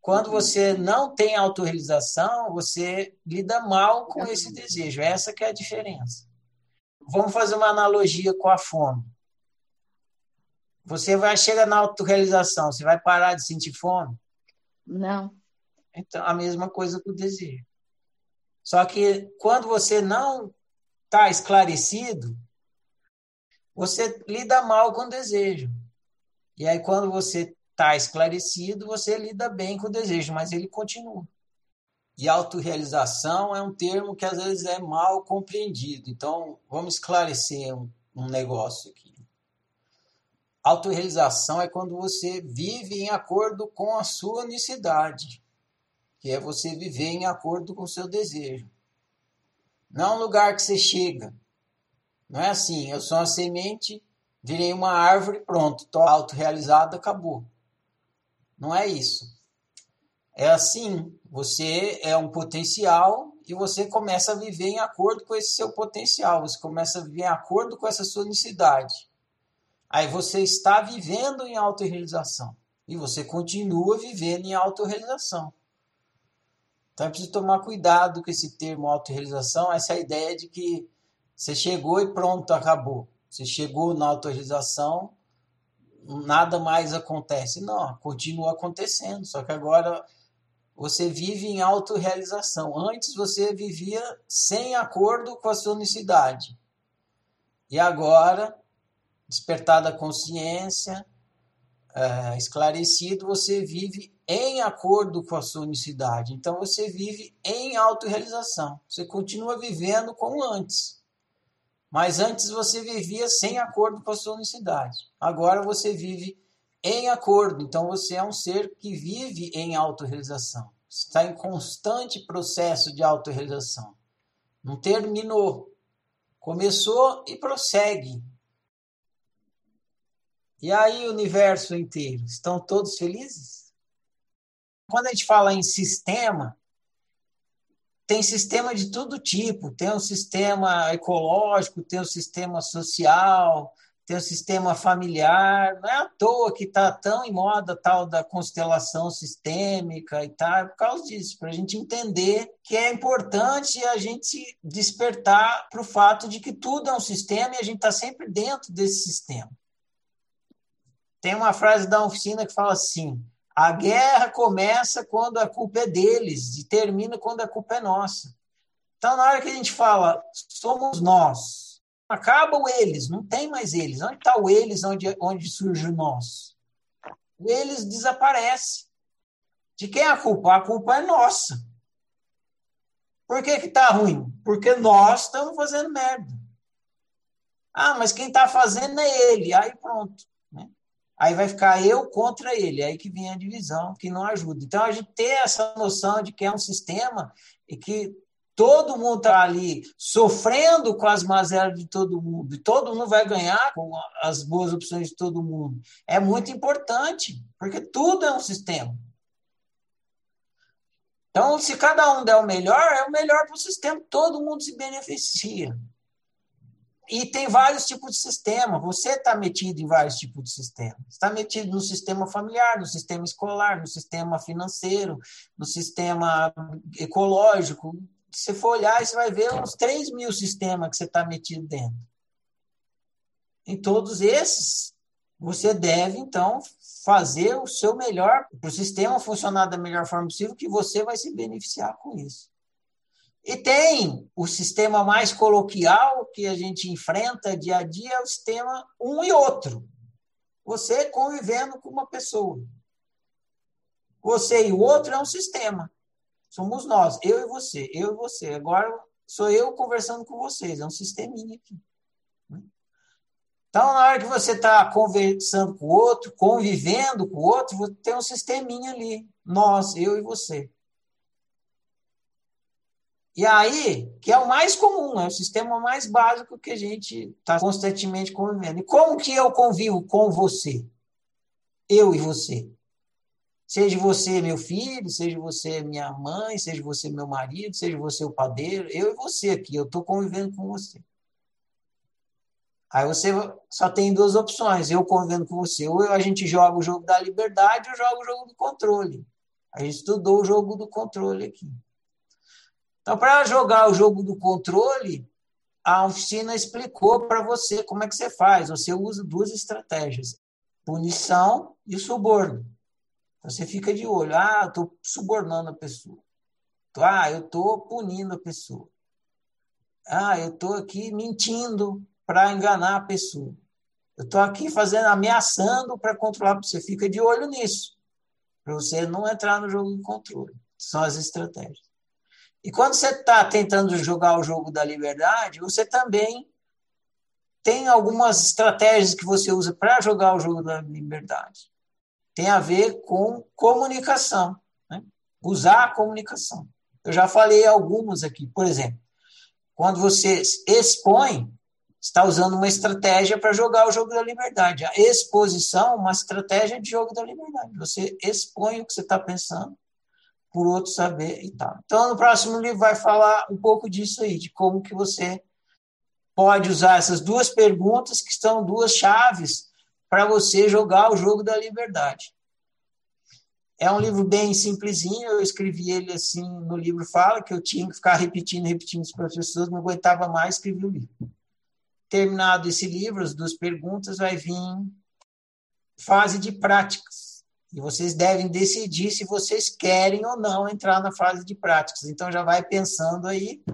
Quando uhum. você não tem autorrealização, você lida mal com esse desejo. Essa que é a diferença. Vamos fazer uma analogia com a fome. Você vai chegar na autorrealização, você vai parar de sentir fome? Não. Então, a mesma coisa com o desejo. Só que quando você não está esclarecido, você lida mal com o desejo. E aí, quando você está esclarecido, você lida bem com o desejo, mas ele continua. E autorrealização é um termo que às vezes é mal compreendido. Então, vamos esclarecer um, um negócio aqui. Autorrealização é quando você vive em acordo com a sua unicidade que é você viver em acordo com o seu desejo. Não é um lugar que você chega. Não é assim, eu sou uma semente, virei uma árvore, pronto, estou autorrealizado, acabou. Não é isso. É assim, você é um potencial e você começa a viver em acordo com esse seu potencial, você começa a viver em acordo com essa sua unicidade. Aí você está vivendo em autorrealização e você continua vivendo em autorrealização. Então é preciso tomar cuidado com esse termo autorrealização, essa ideia de que você chegou e pronto, acabou. Você chegou na autorrealização, nada mais acontece. Não, continua acontecendo, só que agora você vive em autorrealização. Antes você vivia sem acordo com a sua unicidade. E agora, despertar da consciência, é, esclarecido, você vive em acordo com a sua unicidade. Então você vive em autorrealização. Você continua vivendo como antes. Mas antes você vivia sem acordo com a sua unicidade. Agora você vive em acordo. Então você é um ser que vive em autorrealização. Está em constante processo de autorrealização. Não terminou. Começou e prossegue. E aí, o universo inteiro, estão todos felizes? Quando a gente fala em sistema, tem sistema de todo tipo. Tem um sistema ecológico, tem um sistema social, tem um sistema familiar. Não é à toa que está tão em moda tal da constelação sistêmica e tal, é por causa disso, para a gente entender que é importante a gente despertar para o fato de que tudo é um sistema e a gente está sempre dentro desse sistema. Tem uma frase da oficina que fala assim: a guerra começa quando a culpa é deles e termina quando a culpa é nossa. Então, na hora que a gente fala, somos nós, acaba o eles, não tem mais eles. Onde está o eles, onde, onde surge o nós? O eles desaparece. De quem é a culpa? A culpa é nossa. Por que está ruim? Porque nós estamos fazendo merda. Ah, mas quem está fazendo é ele. Aí pronto. Aí vai ficar eu contra ele, aí que vem a divisão, que não ajuda. Então a gente ter essa noção de que é um sistema e que todo mundo está ali sofrendo com as mazelas de todo mundo, e todo mundo vai ganhar com as boas opções de todo mundo. É muito importante, porque tudo é um sistema. Então, se cada um der o melhor, é o melhor para o sistema, todo mundo se beneficia. E tem vários tipos de sistema. Você está metido em vários tipos de sistema. Está metido no sistema familiar, no sistema escolar, no sistema financeiro, no sistema ecológico. Se você for olhar, você vai ver uns 3 mil sistemas que você está metido dentro. Em todos esses, você deve, então, fazer o seu melhor para o sistema funcionar da melhor forma possível, que você vai se beneficiar com isso. E tem o sistema mais coloquial que a gente enfrenta dia a dia, é o sistema um e outro. Você convivendo com uma pessoa. Você e o outro é um sistema. Somos nós, eu e você, eu e você. Agora sou eu conversando com vocês, é um sisteminha aqui. Então, na hora que você está conversando com o outro, convivendo com o outro, tem um sisteminha ali. Nós, eu e você. E aí, que é o mais comum, é o sistema mais básico que a gente está constantemente convivendo. E como que eu convivo com você? Eu e você. Seja você meu filho, seja você minha mãe, seja você meu marido, seja você o padeiro, eu e você aqui, eu estou convivendo com você. Aí você só tem duas opções, eu convivendo com você, ou a gente joga o jogo da liberdade ou joga o jogo do controle. A gente estudou o jogo do controle aqui. Então, para jogar o jogo do controle, a oficina explicou para você como é que você faz. Você usa duas estratégias: punição e suborno. Você fica de olho. Ah, eu estou subornando a pessoa. Ah, eu estou punindo a pessoa. Ah, eu estou aqui mentindo para enganar a pessoa. Eu estou aqui fazendo, ameaçando para controlar. Você fica de olho nisso, para você não entrar no jogo de controle. São as estratégias. E quando você está tentando jogar o jogo da liberdade, você também tem algumas estratégias que você usa para jogar o jogo da liberdade tem a ver com comunicação, né? usar a comunicação. Eu já falei algumas aqui. Por exemplo, quando você expõe, está usando uma estratégia para jogar o jogo da liberdade. A exposição, uma estratégia de jogo da liberdade. Você expõe o que você está pensando por outro saber e tal. Então, no próximo livro vai falar um pouco disso aí, de como que você pode usar essas duas perguntas, que são duas chaves para você jogar o jogo da liberdade. É um livro bem simplesinho, eu escrevi ele assim, no livro fala que eu tinha que ficar repetindo, repetindo as pessoas, não aguentava mais, escrevi o livro. Terminado esse livro, as duas perguntas, vai vir fase de práticas. E vocês devem decidir se vocês querem ou não entrar na fase de práticas. Então já vai pensando aí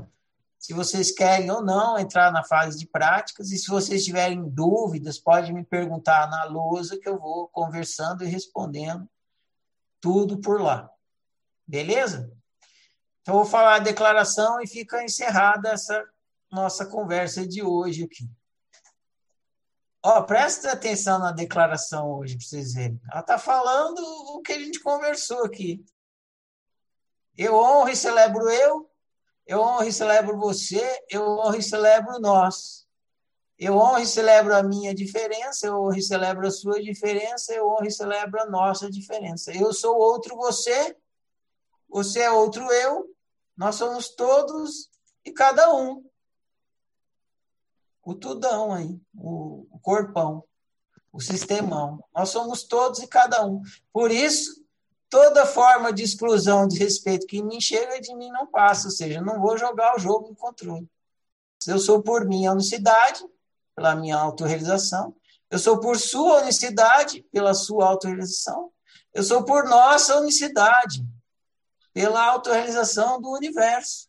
se vocês querem ou não entrar na fase de práticas. E se vocês tiverem dúvidas, pode me perguntar na lousa que eu vou conversando e respondendo tudo por lá. Beleza? Então, vou falar a declaração e fica encerrada essa nossa conversa de hoje aqui. Ó, presta atenção na declaração hoje para vocês verem. Ela está falando o que a gente conversou aqui. Eu honro e celebro eu, eu honro e celebro você, eu honro e celebro nós. Eu honro e celebro a minha diferença, eu honro e celebro a sua diferença, eu honro e celebro a nossa diferença. Eu sou outro você, você é outro eu, nós somos todos e cada um. O tudão aí, o corpão, o sistemão. Nós somos todos e cada um. Por isso, toda forma de exclusão, de respeito que me chega de mim não passa, ou seja, não vou jogar o jogo do controle. Eu sou por minha unicidade, pela minha autorrealização. Eu sou por sua unicidade, pela sua autorrealização. Eu sou por nossa unicidade, pela autorrealização do universo.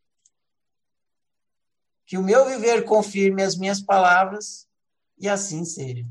Que o meu viver confirme as minhas palavras e assim seja.